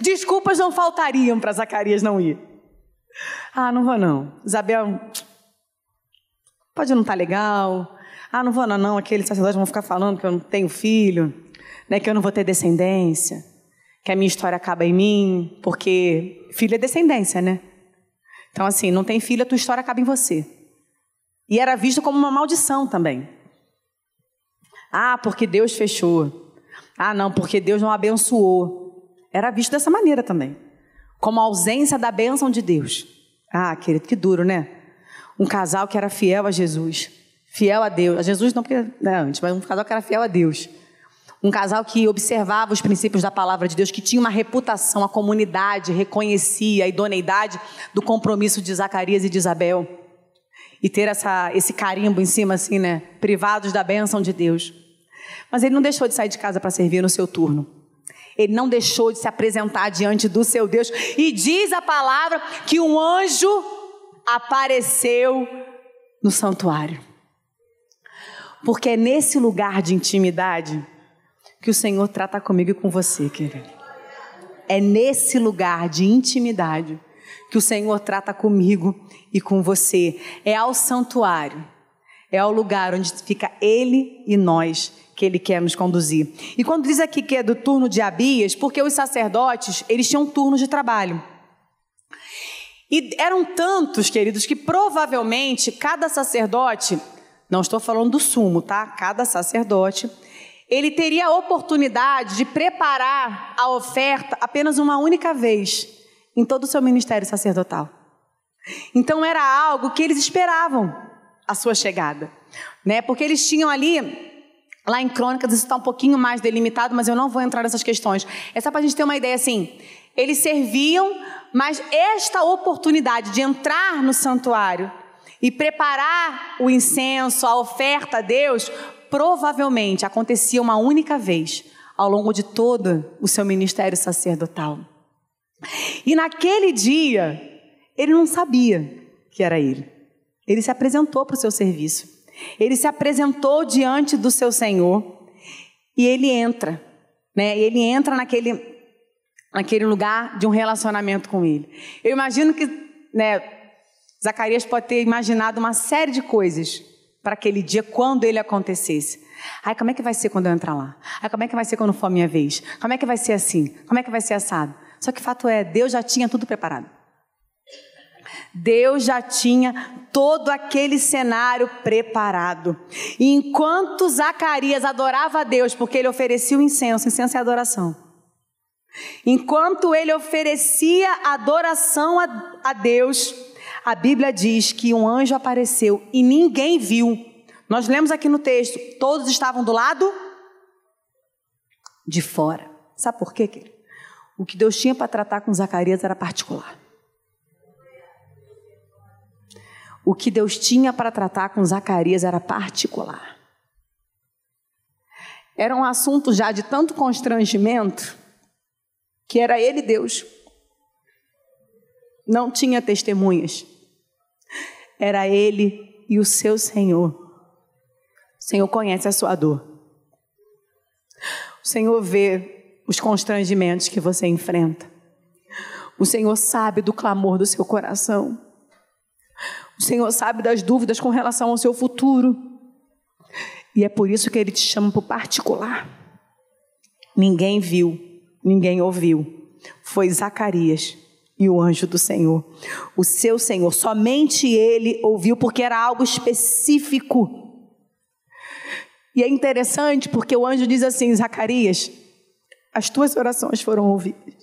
Desculpas não faltariam para Zacarias não ir. Ah, não vou não. Isabel, pode não estar tá legal. Ah, não vou não, não. Aqueles sacerdotes vão ficar falando que eu não tenho filho, né, que eu não vou ter descendência, que a minha história acaba em mim, porque filho é descendência, né? Então, assim, não tem filho, a tua história acaba em você. E era visto como uma maldição também. Ah, porque Deus fechou. Ah, não, porque Deus não abençoou. Era visto dessa maneira também. Como a ausência da bênção de Deus. Ah, querido, que duro, né? Um casal que era fiel a Jesus fiel a Deus. A Jesus não, porque né, antes, mas um casal que era fiel a Deus. Um casal que observava os princípios da palavra de Deus, que tinha uma reputação, a comunidade reconhecia a idoneidade do compromisso de Zacarias e de Isabel. E ter essa, esse carimbo em cima, assim, né? Privados da bênção de Deus. Mas ele não deixou de sair de casa para servir no seu turno. Ele não deixou de se apresentar diante do seu Deus. E diz a palavra que um anjo apareceu no santuário. Porque é nesse lugar de intimidade que o Senhor trata comigo e com você, querido. É nesse lugar de intimidade que o Senhor trata comigo e com você. É ao santuário, é ao lugar onde fica Ele e nós que Ele quer nos conduzir. E quando diz aqui que é do turno de Abias, porque os sacerdotes, eles tinham turnos de trabalho. E eram tantos, queridos, que provavelmente cada sacerdote não estou falando do sumo, tá? Cada sacerdote. Ele teria a oportunidade de preparar a oferta apenas uma única vez em todo o seu ministério sacerdotal. Então era algo que eles esperavam a sua chegada, né? Porque eles tinham ali Lá em Crônicas isso está um pouquinho mais delimitado, mas eu não vou entrar nessas questões. É só para a gente ter uma ideia assim. Eles serviam, mas esta oportunidade de entrar no santuário e preparar o incenso, a oferta a Deus, provavelmente acontecia uma única vez ao longo de todo o seu ministério sacerdotal. E naquele dia, ele não sabia que era ele. Ele se apresentou para o seu serviço. Ele se apresentou diante do seu Senhor e ele entra, né? Ele entra naquele naquele lugar de um relacionamento com ele. Eu imagino que, né, Zacarias pode ter imaginado uma série de coisas para aquele dia quando ele acontecesse. Ai, como é que vai ser quando eu entrar lá? Ai, como é que vai ser quando for a minha vez? Como é que vai ser assim? Como é que vai ser assado? Só que fato é, Deus já tinha tudo preparado. Deus já tinha todo aquele cenário preparado. E enquanto Zacarias adorava a Deus, porque ele oferecia o incenso, incenso é adoração. Enquanto ele oferecia adoração a, a Deus, a Bíblia diz que um anjo apareceu e ninguém viu. Nós lemos aqui no texto, todos estavam do lado de fora. Sabe por quê, querido? O que Deus tinha para tratar com Zacarias era particular. O que Deus tinha para tratar com Zacarias era particular. Era um assunto já de tanto constrangimento que era ele Deus. Não tinha testemunhas. Era ele e o seu Senhor. O Senhor conhece a sua dor. O Senhor vê os constrangimentos que você enfrenta. O Senhor sabe do clamor do seu coração. O Senhor sabe das dúvidas com relação ao seu futuro. E é por isso que Ele te chama para o particular. Ninguém viu, ninguém ouviu. Foi Zacarias e o anjo do Senhor. O seu Senhor, somente ele ouviu, porque era algo específico. E é interessante porque o anjo diz assim: Zacarias, as tuas orações foram ouvidas.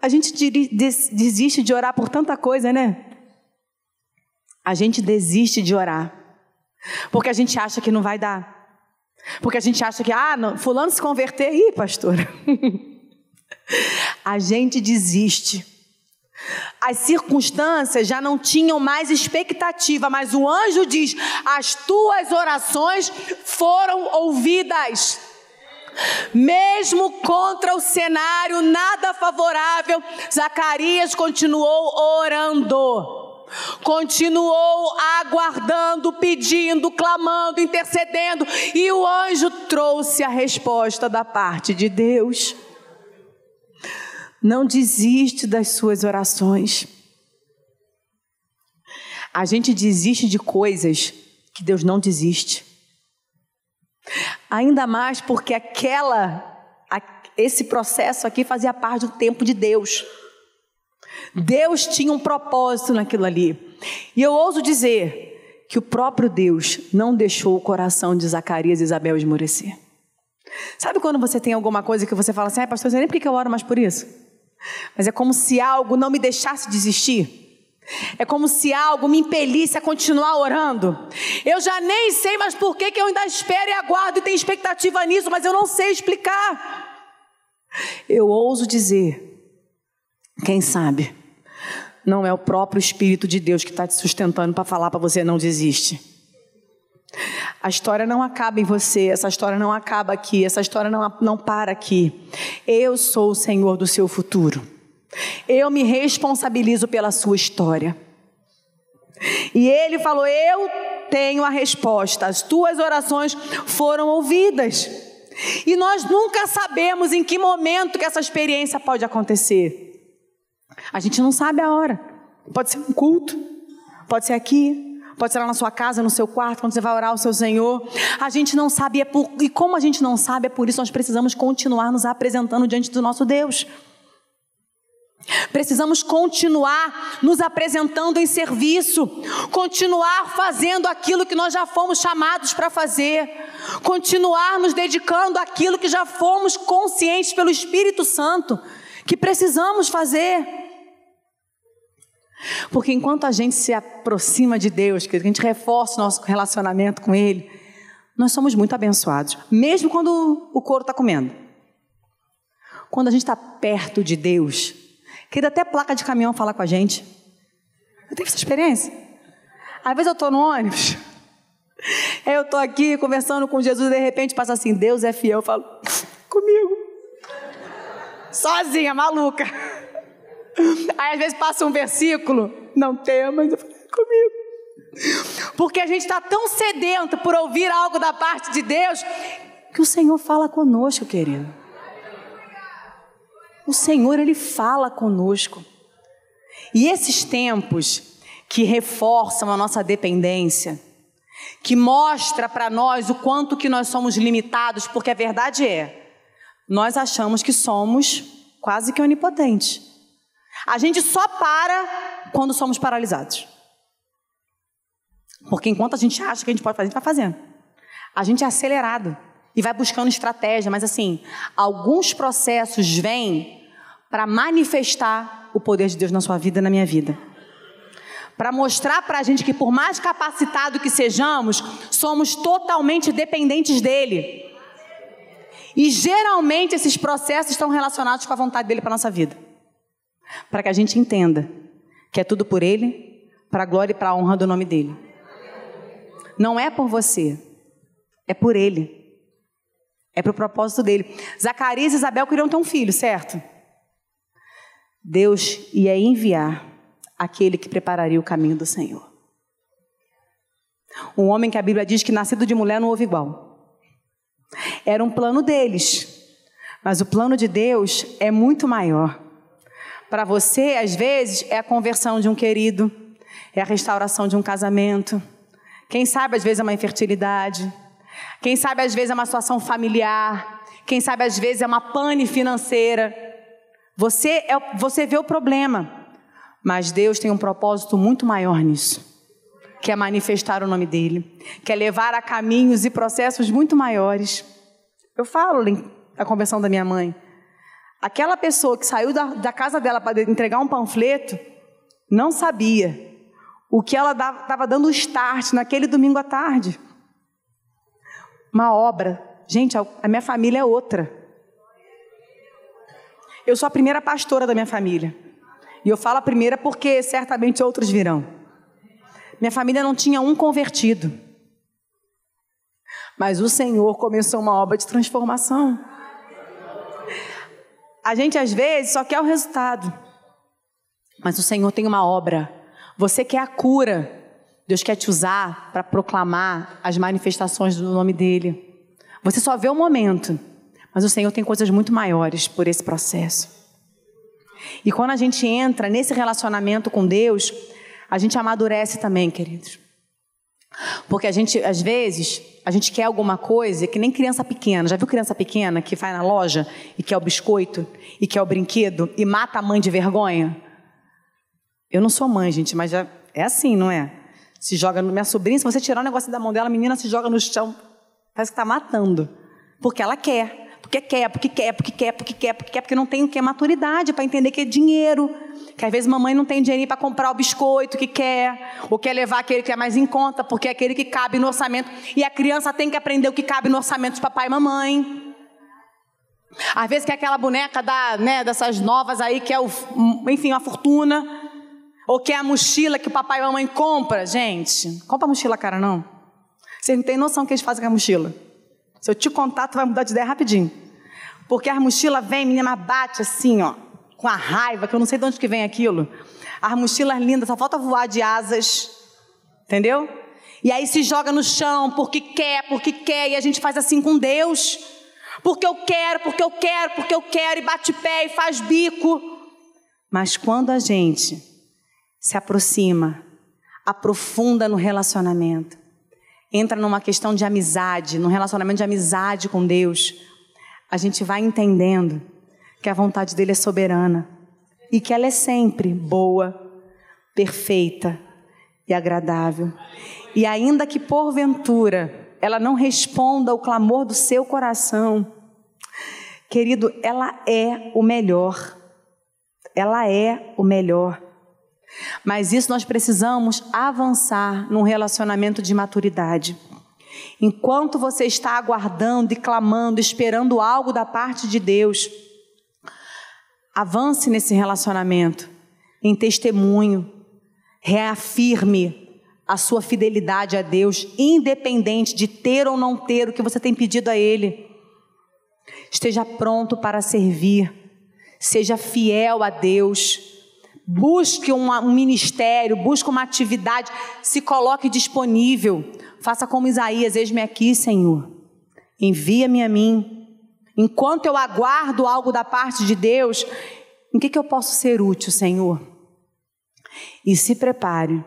A gente desiste de orar por tanta coisa, né? a gente desiste de orar. Porque a gente acha que não vai dar. Porque a gente acha que, ah, não, fulano se converter aí, pastora. a gente desiste. As circunstâncias já não tinham mais expectativa, mas o anjo diz: as tuas orações foram ouvidas. Mesmo contra o cenário nada favorável, Zacarias continuou orando continuou aguardando, pedindo, clamando, intercedendo, e o anjo trouxe a resposta da parte de Deus. Não desiste das suas orações. A gente desiste de coisas que Deus não desiste. Ainda mais porque aquela esse processo aqui fazia parte do tempo de Deus. Deus tinha um propósito naquilo ali. E eu ouso dizer que o próprio Deus não deixou o coração de Zacarias e Isabel esmorecer. Sabe quando você tem alguma coisa que você fala assim, ah, pastor, eu nem por que eu oro mais por isso? Mas é como se algo não me deixasse desistir. É como se algo me impelisse a continuar orando. Eu já nem sei mais por que, que eu ainda espero e aguardo e tenho expectativa nisso, mas eu não sei explicar. Eu ouso dizer, quem sabe, não é o próprio Espírito de Deus que está te sustentando para falar para você não desiste. A história não acaba em você, essa história não acaba aqui, essa história não, não para aqui. Eu sou o Senhor do seu futuro. Eu me responsabilizo pela sua história. E ele falou: Eu tenho a resposta, as tuas orações foram ouvidas. E nós nunca sabemos em que momento que essa experiência pode acontecer. A gente não sabe a hora. Pode ser um culto, pode ser aqui, pode ser lá na sua casa, no seu quarto, quando você vai orar ao seu Senhor. A gente não sabe, é por, e como a gente não sabe, é por isso nós precisamos continuar nos apresentando diante do nosso Deus. Precisamos continuar nos apresentando em serviço, continuar fazendo aquilo que nós já fomos chamados para fazer, continuar nos dedicando àquilo que já fomos conscientes pelo Espírito Santo que precisamos fazer. Porque enquanto a gente se aproxima de Deus, que a gente reforça o nosso relacionamento com Ele, nós somos muito abençoados, mesmo quando o couro está comendo. Quando a gente está perto de Deus, que até placa de caminhão fala com a gente. Eu tenho essa experiência. Às vezes eu estou no ônibus, eu estou aqui conversando com Jesus e de repente passa assim: Deus é fiel. Eu falo, comigo. Sozinha, maluca. Aí às vezes passa um versículo, não temas, eu falei, é comigo. Porque a gente está tão sedento por ouvir algo da parte de Deus, que o Senhor fala conosco, querido. O Senhor, Ele fala conosco. E esses tempos que reforçam a nossa dependência, que mostra para nós o quanto que nós somos limitados, porque a verdade é, nós achamos que somos quase que onipotentes. A gente só para quando somos paralisados. Porque enquanto a gente acha que a gente pode fazer, a gente vai fazendo. A gente é acelerado e vai buscando estratégia, mas assim, alguns processos vêm para manifestar o poder de Deus na sua vida e na minha vida. Para mostrar para a gente que, por mais capacitado que sejamos, somos totalmente dependentes dele. E geralmente esses processos estão relacionados com a vontade dele para a nossa vida. Para que a gente entenda que é tudo por ele, para a glória e para a honra do nome dele. Não é por você, é por ele. É para o propósito dele. Zacarias e Isabel queriam ter um filho, certo? Deus ia enviar aquele que prepararia o caminho do Senhor. Um homem que a Bíblia diz que nascido de mulher não houve igual. Era um plano deles, mas o plano de Deus é muito maior. Para você, às vezes, é a conversão de um querido, é a restauração de um casamento. Quem sabe, às vezes, é uma infertilidade. Quem sabe, às vezes, é uma situação familiar. Quem sabe, às vezes, é uma pane financeira. Você, é, você vê o problema, mas Deus tem um propósito muito maior nisso. Que é manifestar o nome dele, que é levar a caminhos e processos muito maiores. Eu falo da conversão da minha mãe. Aquela pessoa que saiu da, da casa dela para entregar um panfleto, não sabia o que ela estava dando start naquele domingo à tarde. Uma obra. Gente, a, a minha família é outra. Eu sou a primeira pastora da minha família. E eu falo a primeira porque certamente outros virão. Minha família não tinha um convertido. Mas o Senhor começou uma obra de transformação. A gente às vezes só quer o resultado. Mas o Senhor tem uma obra. Você quer a cura. Deus quer te usar para proclamar as manifestações do nome dele. Você só vê o momento. Mas o Senhor tem coisas muito maiores por esse processo. E quando a gente entra nesse relacionamento com Deus, a gente amadurece também, queridos. Porque a gente, às vezes, a gente quer alguma coisa que nem criança pequena. Já viu criança pequena que vai na loja e quer o biscoito e quer o brinquedo e mata a mãe de vergonha? Eu não sou mãe, gente, mas já é assim, não é? Se joga no minha sobrinha, se você tirar o negócio da mão dela, a menina se joga no chão, parece que está matando, porque ela quer. Porque quer, porque quer, porque quer, porque quer, porque quer, porque não tem o que maturidade para entender que é dinheiro. Que às vezes mamãe não tem dinheiro para comprar o biscoito que quer, ou quer levar aquele que é mais em conta, porque é aquele que cabe no orçamento. E a criança tem que aprender o que cabe no orçamento de papai e mamãe. Às vezes quer aquela boneca da, né, dessas novas aí, que é, o, enfim, uma fortuna. Ou quer a mochila que o papai e mamãe compra. Gente, compra a mochila cara, não. Vocês não têm noção o que eles fazem com a mochila. Se eu te contar, tu vai mudar de ideia rapidinho. Porque a mochila vem, menina, bate assim, ó, com a raiva, que eu não sei de onde que vem aquilo. As mochilas lindas, só falta voar de asas. Entendeu? E aí se joga no chão porque quer, porque quer, e a gente faz assim com Deus. Porque eu quero, porque eu quero, porque eu quero, e bate pé e faz bico. Mas quando a gente se aproxima, aprofunda no relacionamento, entra numa questão de amizade, num relacionamento de amizade com Deus, a gente vai entendendo que a vontade dele é soberana e que ela é sempre boa, perfeita e agradável. E ainda que porventura ela não responda ao clamor do seu coração, querido, ela é o melhor. Ela é o melhor. Mas isso nós precisamos avançar num relacionamento de maturidade. Enquanto você está aguardando e clamando, esperando algo da parte de Deus, avance nesse relacionamento em testemunho, reafirme a sua fidelidade a Deus, independente de ter ou não ter o que você tem pedido a Ele. Esteja pronto para servir, seja fiel a Deus Busque um ministério, busque uma atividade, se coloque disponível. Faça como Isaías: Eis-me aqui, Senhor. Envia-me a mim. Enquanto eu aguardo algo da parte de Deus, em que, que eu posso ser útil, Senhor? E se prepare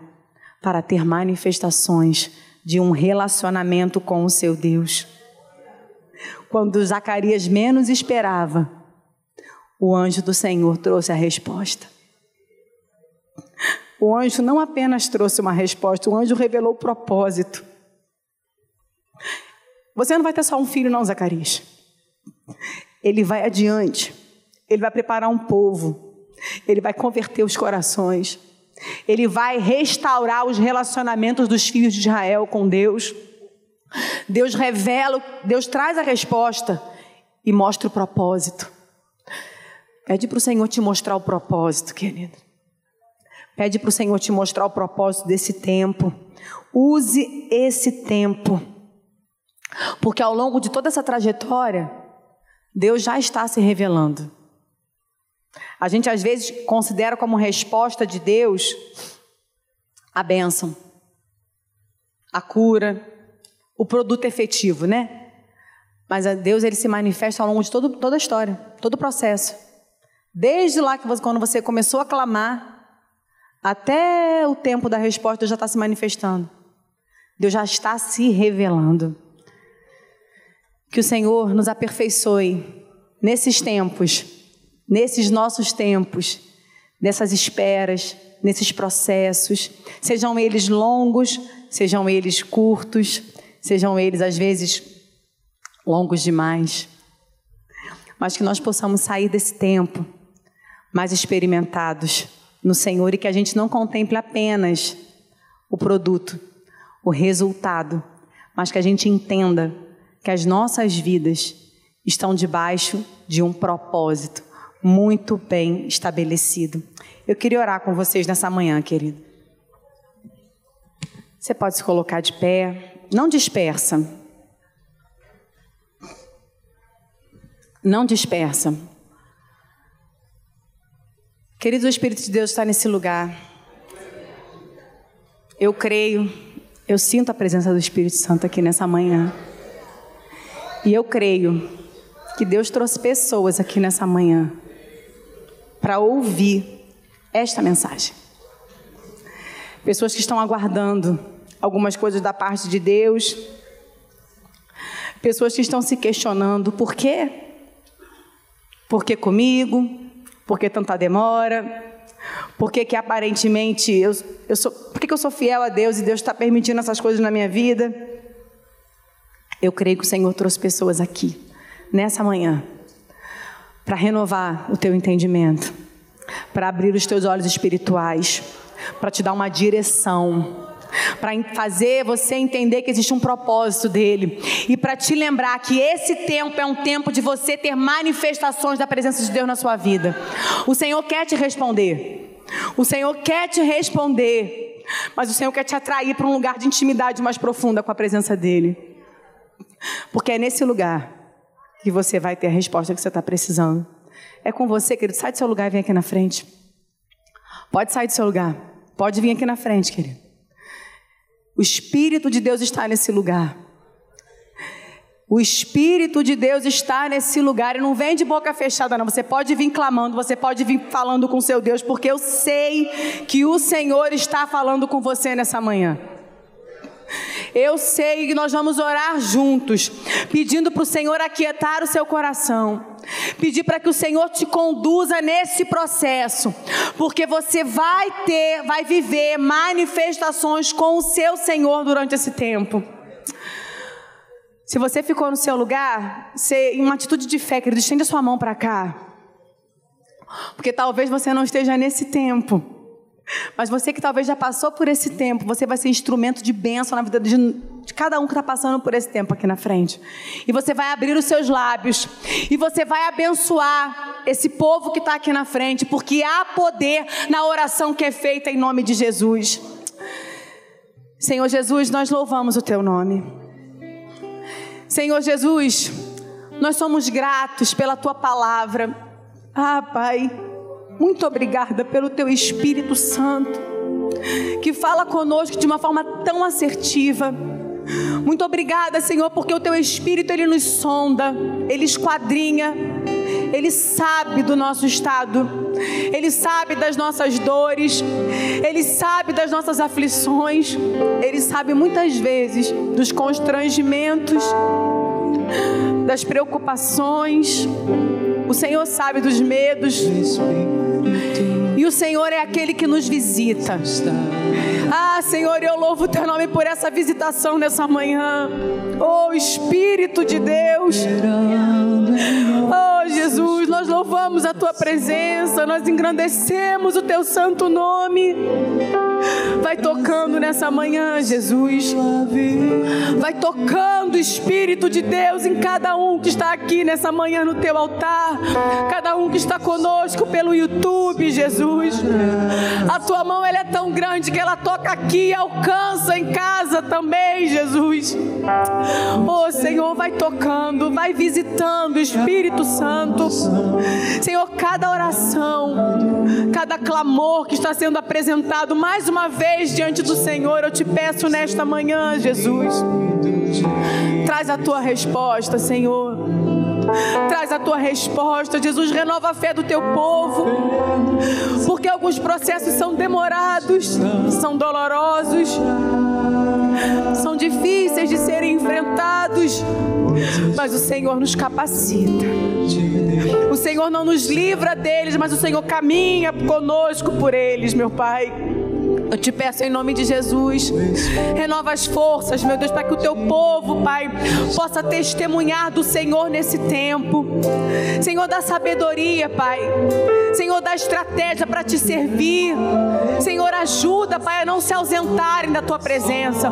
para ter manifestações de um relacionamento com o seu Deus. Quando Zacarias menos esperava, o anjo do Senhor trouxe a resposta. O anjo não apenas trouxe uma resposta, o anjo revelou o propósito. Você não vai ter só um filho, não, Zacarias. Ele vai adiante. Ele vai preparar um povo. Ele vai converter os corações. Ele vai restaurar os relacionamentos dos filhos de Israel com Deus. Deus revela, Deus traz a resposta e mostra o propósito. Pede para o Senhor te mostrar o propósito, querido. Pede para o Senhor te mostrar o propósito desse tempo. Use esse tempo. Porque ao longo de toda essa trajetória, Deus já está se revelando. A gente às vezes considera como resposta de Deus a bênção, a cura, o produto efetivo, né? Mas Deus ele se manifesta ao longo de todo, toda a história, todo o processo. Desde lá que você, quando você começou a clamar, até o tempo da resposta, Deus já está se manifestando. Deus já está se revelando. Que o Senhor nos aperfeiçoe nesses tempos, nesses nossos tempos, nessas esperas, nesses processos, sejam eles longos, sejam eles curtos, sejam eles às vezes longos demais, mas que nós possamos sair desse tempo mais experimentados no Senhor e que a gente não contemple apenas o produto, o resultado, mas que a gente entenda que as nossas vidas estão debaixo de um propósito muito bem estabelecido. Eu queria orar com vocês nessa manhã, querido. Você pode se colocar de pé, não dispersa. Não dispersa. Querido, o Espírito de Deus está nesse lugar. Eu creio, eu sinto a presença do Espírito Santo aqui nessa manhã. E eu creio que Deus trouxe pessoas aqui nessa manhã para ouvir esta mensagem. Pessoas que estão aguardando algumas coisas da parte de Deus. Pessoas que estão se questionando: por quê? Por que comigo? Por que tanta demora? Por que, que aparentemente eu, eu sou. Por que, que eu sou fiel a Deus e Deus está permitindo essas coisas na minha vida? Eu creio que o Senhor trouxe pessoas aqui, nessa manhã, para renovar o teu entendimento, para abrir os teus olhos espirituais, para te dar uma direção para fazer você entender que existe um propósito dele e para te lembrar que esse tempo é um tempo de você ter manifestações da presença de Deus na sua vida. O Senhor quer te responder. O Senhor quer te responder, mas o Senhor quer te atrair para um lugar de intimidade mais profunda com a presença dele. Porque é nesse lugar que você vai ter a resposta que você está precisando. É com você, querido. Sai do seu lugar e vem aqui na frente. Pode sair do seu lugar. Pode vir aqui na frente, querido. O Espírito de Deus está nesse lugar. O Espírito de Deus está nesse lugar e não vem de boca fechada, não. Você pode vir clamando, você pode vir falando com seu Deus, porque eu sei que o Senhor está falando com você nessa manhã. Eu sei que nós vamos orar juntos, pedindo para o Senhor aquietar o seu coração, pedir para que o Senhor te conduza nesse processo, porque você vai ter, vai viver manifestações com o seu Senhor durante esse tempo. Se você ficou no seu lugar, você, em uma atitude de fé, querido, estende a sua mão para cá. Porque talvez você não esteja nesse tempo. Mas você que talvez já passou por esse tempo, você vai ser instrumento de bênção na vida de, de cada um que está passando por esse tempo aqui na frente. E você vai abrir os seus lábios. E você vai abençoar esse povo que está aqui na frente, porque há poder na oração que é feita em nome de Jesus. Senhor Jesus, nós louvamos o teu nome. Senhor Jesus, nós somos gratos pela tua palavra. Ah, Pai. Muito obrigada pelo teu Espírito Santo, que fala conosco de uma forma tão assertiva. Muito obrigada, Senhor, porque o teu Espírito ele nos sonda, ele esquadrinha, ele sabe do nosso estado, ele sabe das nossas dores, ele sabe das nossas aflições, ele sabe muitas vezes dos constrangimentos, das preocupações. O Senhor sabe dos medos. E o Senhor é aquele que nos visita. Ah, Senhor, eu louvo o teu nome por essa visitação nessa manhã. Oh, Espírito de Deus. Oh, Jesus, nós louvamos a tua presença, nós engrandecemos o teu santo nome. Vai tocando nessa manhã, Jesus. Vai tocando Espírito de Deus em cada um que está aqui nessa manhã no teu altar. Cada um que está conosco pelo YouTube, Jesus. A tua mão ela é tão grande que ela toca aqui e alcança em casa também, Jesus. Oh, Senhor, vai tocando, vai visitando, Espírito Santo. Senhor, cada oração, cada clamor que está sendo apresentado mais uma vez diante do Senhor, eu te peço nesta manhã, Jesus. Traz a tua resposta, Senhor. Traz a tua resposta, Jesus. Renova a fé do teu povo, porque alguns processos são demorados, são dolorosos, são difíceis de serem enfrentados, mas o Senhor nos capacita. O Senhor não nos livra deles, mas o Senhor caminha conosco por eles, meu Pai. Eu te peço em nome de Jesus, renova as forças, meu Deus, para que o teu povo, Pai, possa testemunhar do Senhor nesse tempo. Senhor, dá sabedoria, Pai. Senhor, dá estratégia para te servir. Senhor, ajuda, Pai, a não se ausentarem da tua presença,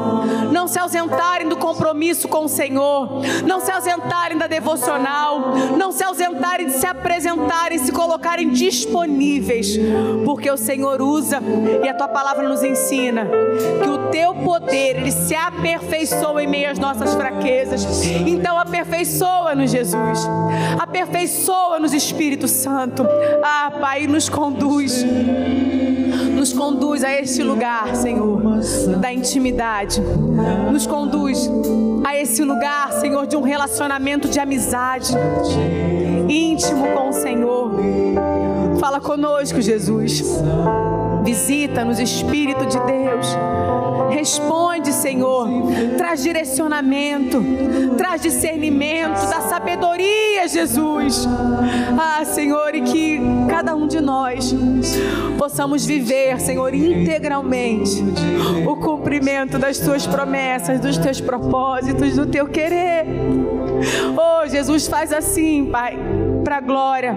não se ausentarem do compromisso com o Senhor, não se ausentarem da devocional, não se ausentarem de se apresentarem, se colocarem disponíveis, porque o Senhor usa e a tua palavra nos ensina que o teu poder, ele se aperfeiçoa em meio às nossas fraquezas. Então aperfeiçoa-nos, Jesus. Aperfeiçoa-nos, Espírito Santo. Ah, Pai, nos conduz. Nos conduz a este lugar, Senhor, da intimidade. Nos conduz a esse lugar, Senhor, de um relacionamento de amizade íntimo com o Senhor. Fala conosco, Jesus. Visita-nos, Espírito de Deus. Responde, Senhor. Traz direcionamento, traz discernimento, dá sabedoria, Jesus. Ah, Senhor, e que cada um de nós possamos viver, Senhor, integralmente o cumprimento das tuas promessas, dos teus propósitos, do teu querer. Oh, Jesus, faz assim, Pai, para a glória,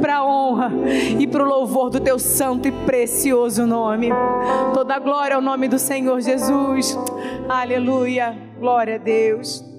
para a honra e para o louvor do teu santo e precioso nome. Toda glória ao nome do Senhor Jesus. Aleluia. Glória a Deus.